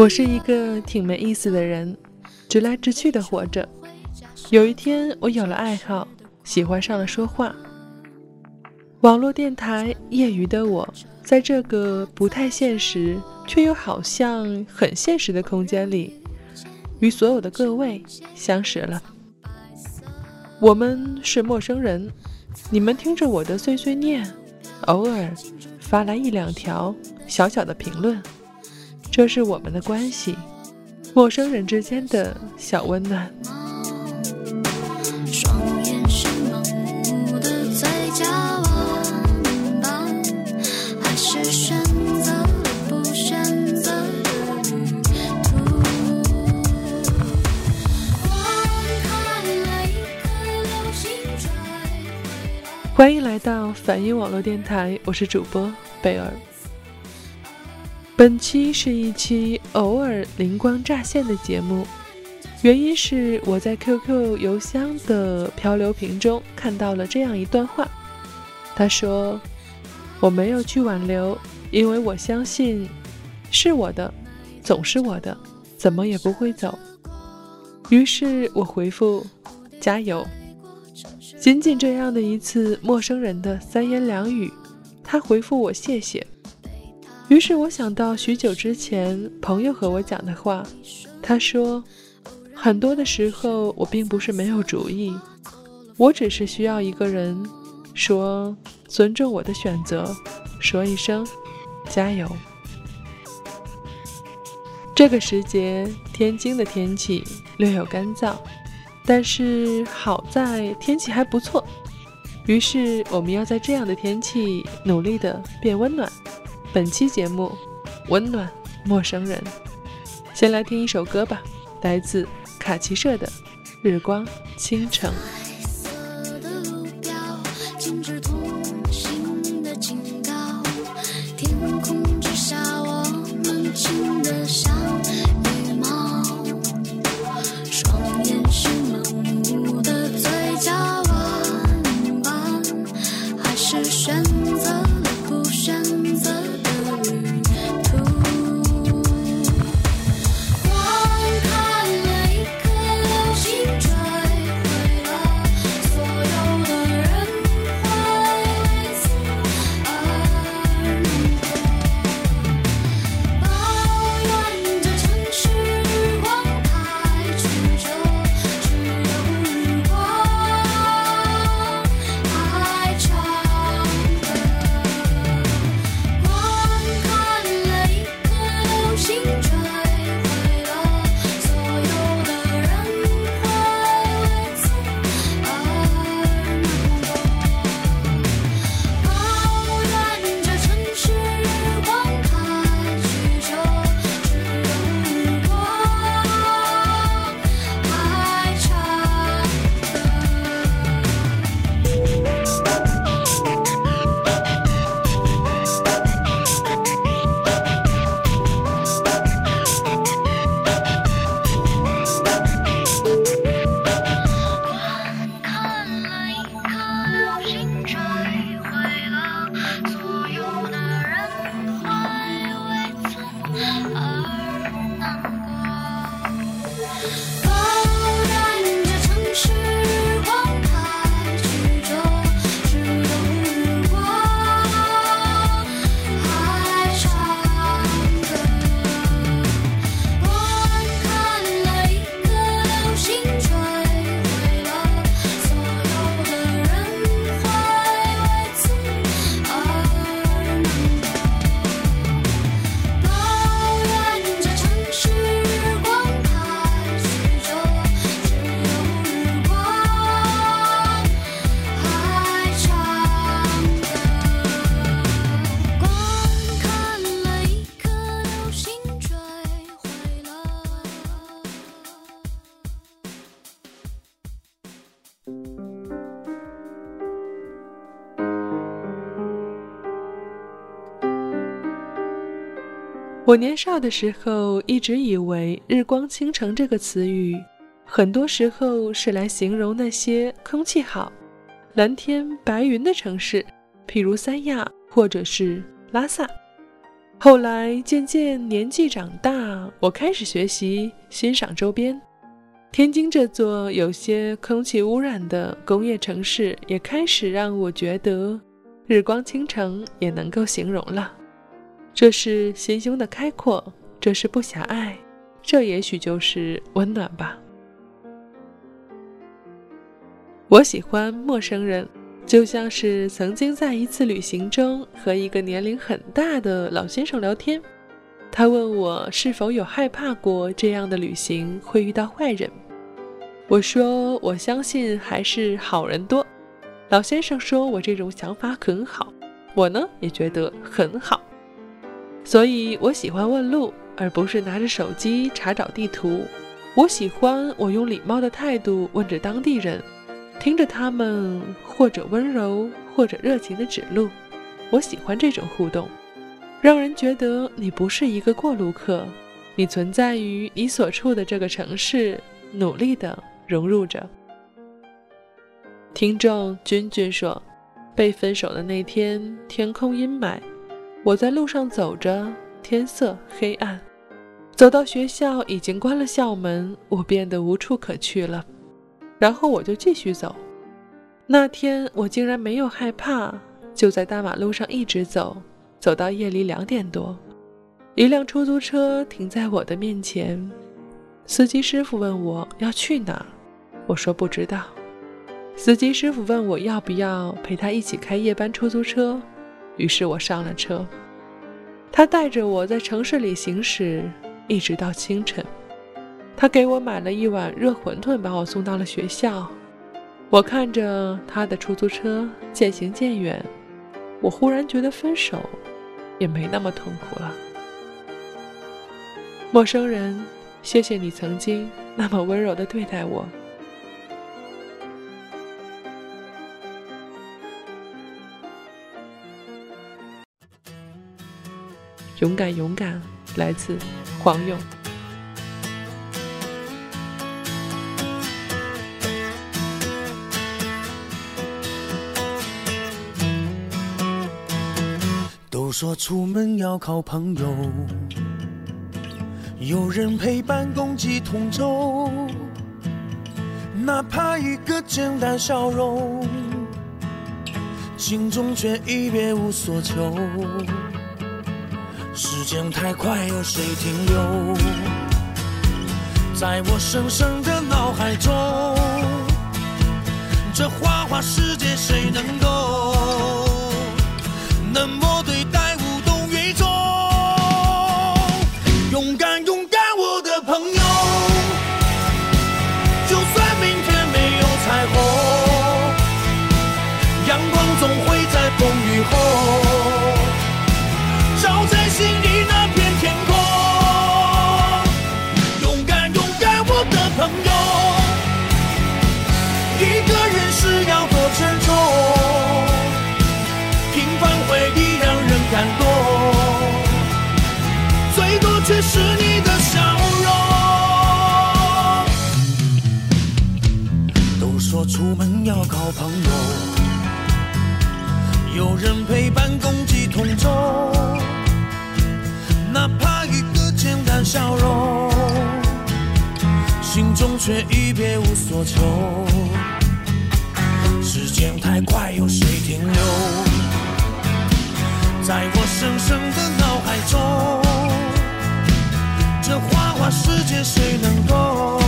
我是一个挺没意思的人，直来直去的活着。有一天，我有了爱好，喜欢上了说话。网络电台业余的我，在这个不太现实却又好像很现实的空间里，与所有的各位相识了。我们是陌生人，你们听着我的碎碎念，偶尔发来一两条小小的评论。这是我们的关系，陌生人之间的小温暖。欢迎来到反音网络电台，我是主播贝尔。本期是一期偶尔灵光乍现的节目，原因是我在 QQ 邮箱的漂流瓶中看到了这样一段话。他说：“我没有去挽留，因为我相信是我的，总是我的，怎么也不会走。”于是我回复：“加油。”仅仅这样的一次陌生人的三言两语，他回复我：“谢谢。”于是我想到许久之前朋友和我讲的话，他说：“很多的时候我并不是没有主意，我只是需要一个人说尊重我的选择，说一声加油。”这个时节，天津的天气略有干燥，但是好在天气还不错。于是我们要在这样的天气努力的变温暖。本期节目，温暖陌生人。先来听一首歌吧，来自卡奇社的《日光倾城》。我年少的时候，一直以为“日光倾城”这个词语，很多时候是来形容那些空气好、蓝天白云的城市，譬如三亚或者是拉萨。后来渐渐年纪长大，我开始学习欣赏周边。天津这座有些空气污染的工业城市，也开始让我觉得日光倾城也能够形容了。这是心胸的开阔，这是不狭隘，这也许就是温暖吧。我喜欢陌生人，就像是曾经在一次旅行中和一个年龄很大的老先生聊天。他问我是否有害怕过这样的旅行会遇到坏人。我说我相信还是好人多。老先生说我这种想法很好，我呢也觉得很好。所以我喜欢问路，而不是拿着手机查找地图。我喜欢我用礼貌的态度问着当地人，听着他们或者温柔或者热情的指路。我喜欢这种互动。让人觉得你不是一个过路客，你存在于你所处的这个城市，努力的融入着。听众君君说，被分手的那天，天空阴霾，我在路上走着，天色黑暗，走到学校已经关了校门，我变得无处可去了。然后我就继续走。那天我竟然没有害怕，就在大马路上一直走。走到夜里两点多，一辆出租车停在我的面前。司机师傅问我要去哪儿，我说不知道。司机师傅问我要不要陪他一起开夜班出租车，于是我上了车。他带着我在城市里行驶，一直到清晨。他给我买了一碗热馄饨，把我送到了学校。我看着他的出租车渐行渐远，我忽然觉得分手。也没那么痛苦了，陌生人，谢谢你曾经那么温柔的对待我。勇敢，勇敢，来自黄勇。都说出门要靠朋友，有人陪伴共济同舟，哪怕一个简单笑容，心中却已别无所求。时间太快，有谁停留？在我深深的脑海中，这花花世界谁能够？能朋友。有人陪伴，共济同舟，哪怕一个简单笑容，心中却已别无所求。时间太快，有谁停留？在我深深的脑海中，这花花世界谁能够？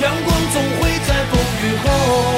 阳光总会在风雨后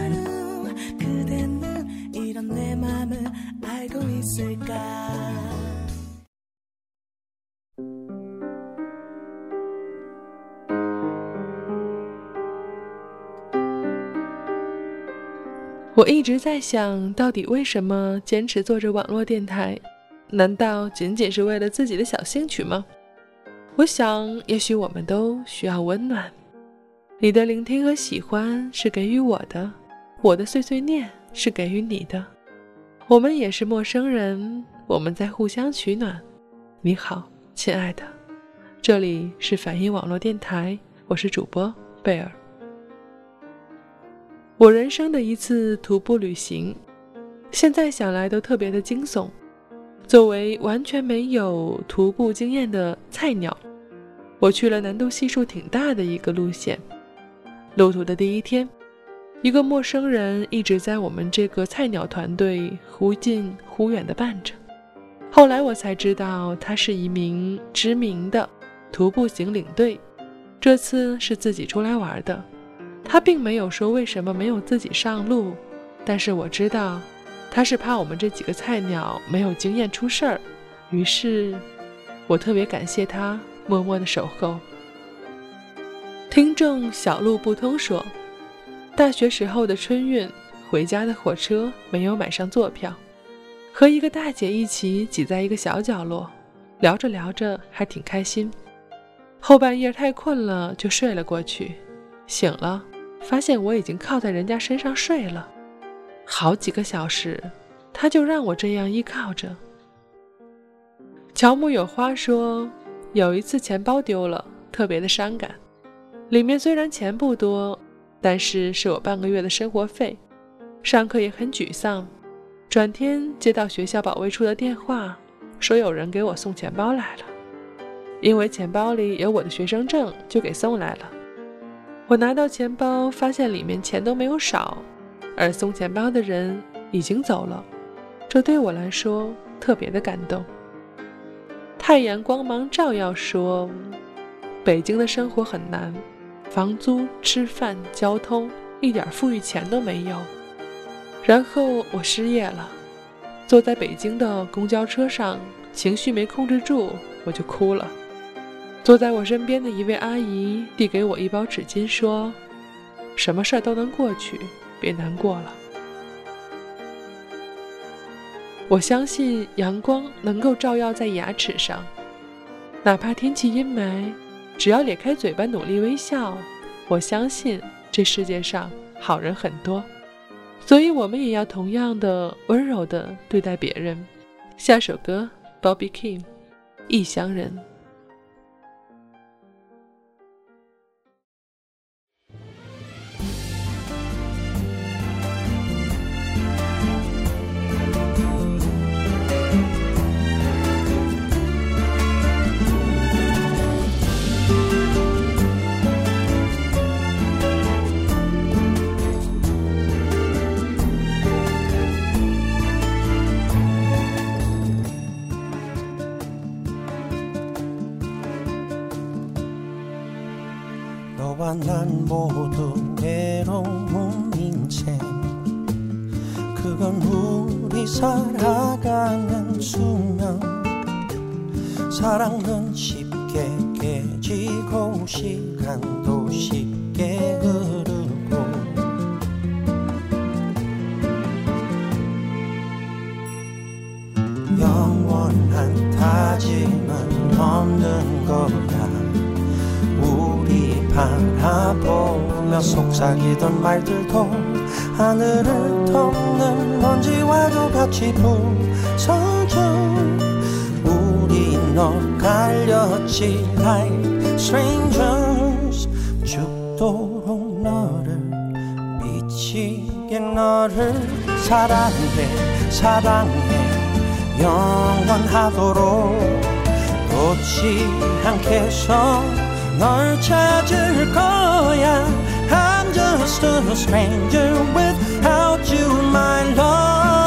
我一直在想，到底为什么坚持做着网络电台？难道仅仅是为了自己的小兴趣吗？我想，也许我们都需要温暖。你的聆听和喜欢是给予我的，我的碎碎念是给予你的。我们也是陌生人，我们在互相取暖。你好，亲爱的，这里是反音网络电台，我是主播贝尔。我人生的一次徒步旅行，现在想来都特别的惊悚。作为完全没有徒步经验的菜鸟，我去了难度系数挺大的一个路线。路途的第一天，一个陌生人一直在我们这个菜鸟团队忽近忽远的伴着。后来我才知道，他是一名知名的徒步型领队，这次是自己出来玩的。他并没有说为什么没有自己上路，但是我知道，他是怕我们这几个菜鸟没有经验出事儿。于是，我特别感谢他默默的守候。听众小路不通说，大学时候的春运回家的火车没有买上坐票，和一个大姐一起挤在一个小角落，聊着聊着还挺开心。后半夜太困了，就睡了过去。醒了，发现我已经靠在人家身上睡了，好几个小时，他就让我这样依靠着。乔木有花说，有一次钱包丢了，特别的伤感。里面虽然钱不多，但是是我半个月的生活费。上课也很沮丧，转天接到学校保卫处的电话，说有人给我送钱包来了，因为钱包里有我的学生证，就给送来了。我拿到钱包，发现里面钱都没有少，而送钱包的人已经走了，这对我来说特别的感动。太阳光芒照耀说，北京的生活很难，房租、吃饭、交通一点富裕钱都没有。然后我失业了，坐在北京的公交车上，情绪没控制住，我就哭了。坐在我身边的一位阿姨递给我一包纸巾，说：“什么事儿都能过去，别难过了。”我相信阳光能够照耀在牙齿上，哪怕天气阴霾，只要咧开嘴巴努力微笑，我相信这世界上好人很多。所以，我们也要同样的温柔的对待别人。下首歌，Bobby Kim，《异乡人》。 너와 난 모두 외로운 인생 그건 우리 살아가는 수명. 사랑은 쉽게 깨지고 시간도 쉽게 흐르 바라보며 속삭이던 말들도 하늘을 덮는 먼지와도 같이 부서져. 우리 널갈렸지 like strangers. 죽도록 너를 미치게 너를 사랑해 사랑해. 영원하도록 놓지 않겠어 널 찾을 거야 I'm just a stranger without you my love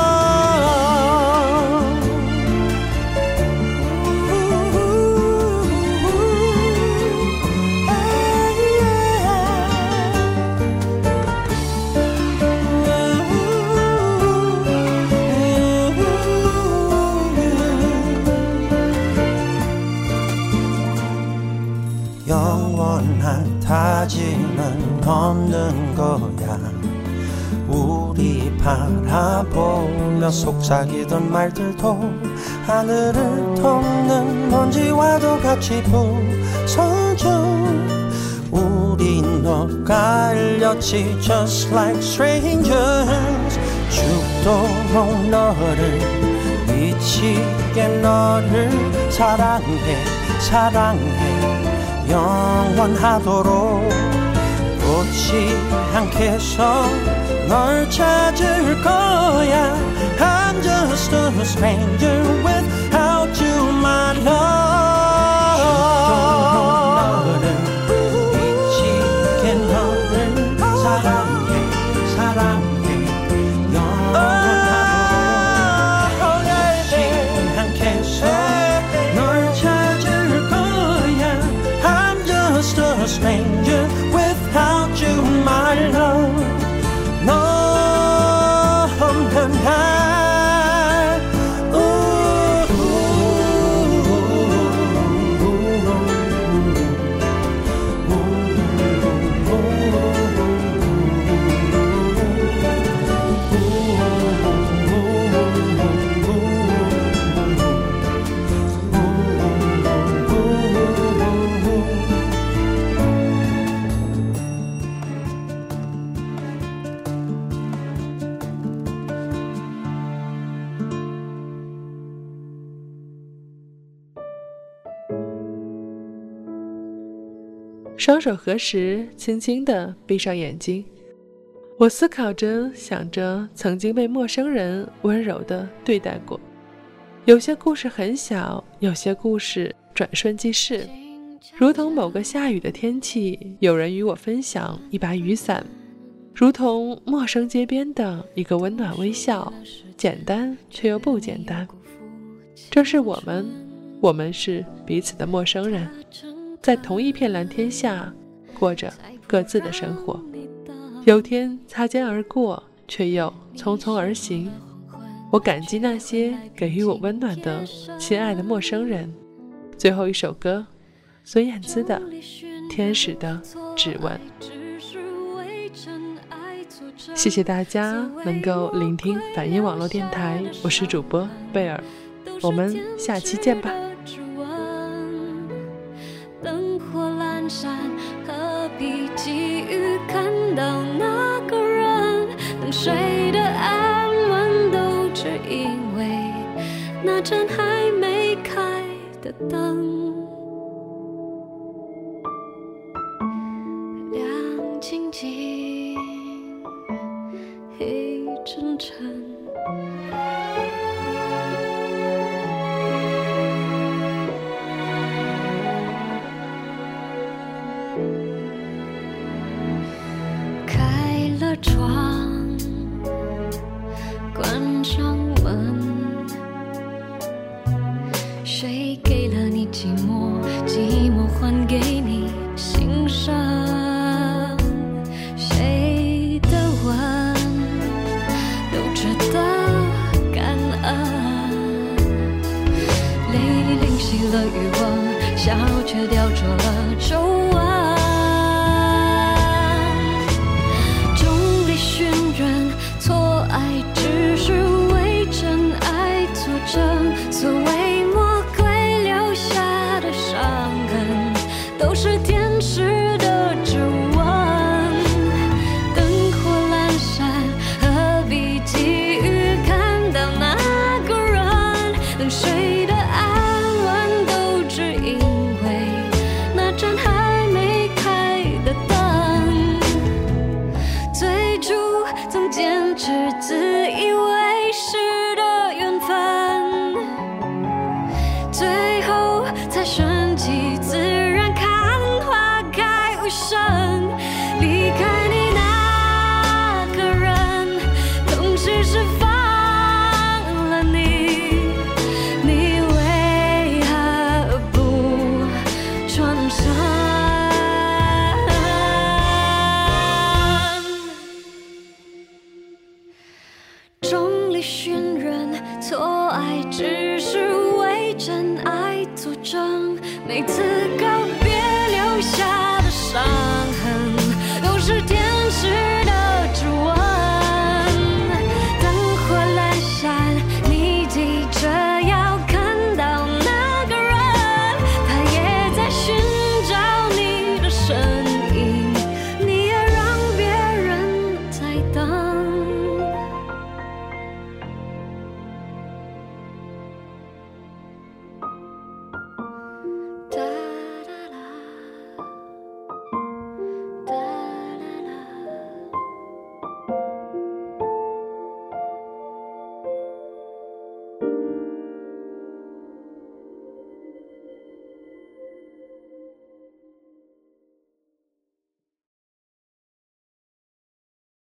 다짐은 없는 거야. 우리 바라보며 속삭이던 말들도 하늘을 덮는 먼지와도 같이 부서져. 우리 널갈렸지 just like strangers. 죽도록 너를 미치게 너를 사랑해 사랑해 영원하도록 놓지 않겠어 널 찾을 거야 I'm just a stranger without you my love 双手合十，轻轻地闭上眼睛。我思考着，想着曾经被陌生人温柔地对待过。有些故事很小，有些故事转瞬即逝，如同某个下雨的天气，有人与我分享一把雨伞，如同陌生街边的一个温暖微笑，简单却又不简单。这是我们，我们是彼此的陌生人。在同一片蓝天下，过着各自的生活。有天擦肩而过，却又匆匆而行。我感激那些给予我温暖的亲爱的陌生人。最后一首歌，孙燕姿的《天使的指纹》。谢谢大家能够聆听反音网络电台，我是主播贝尔，我们下期见吧。的灯。了欲望笑却雕琢了皱纹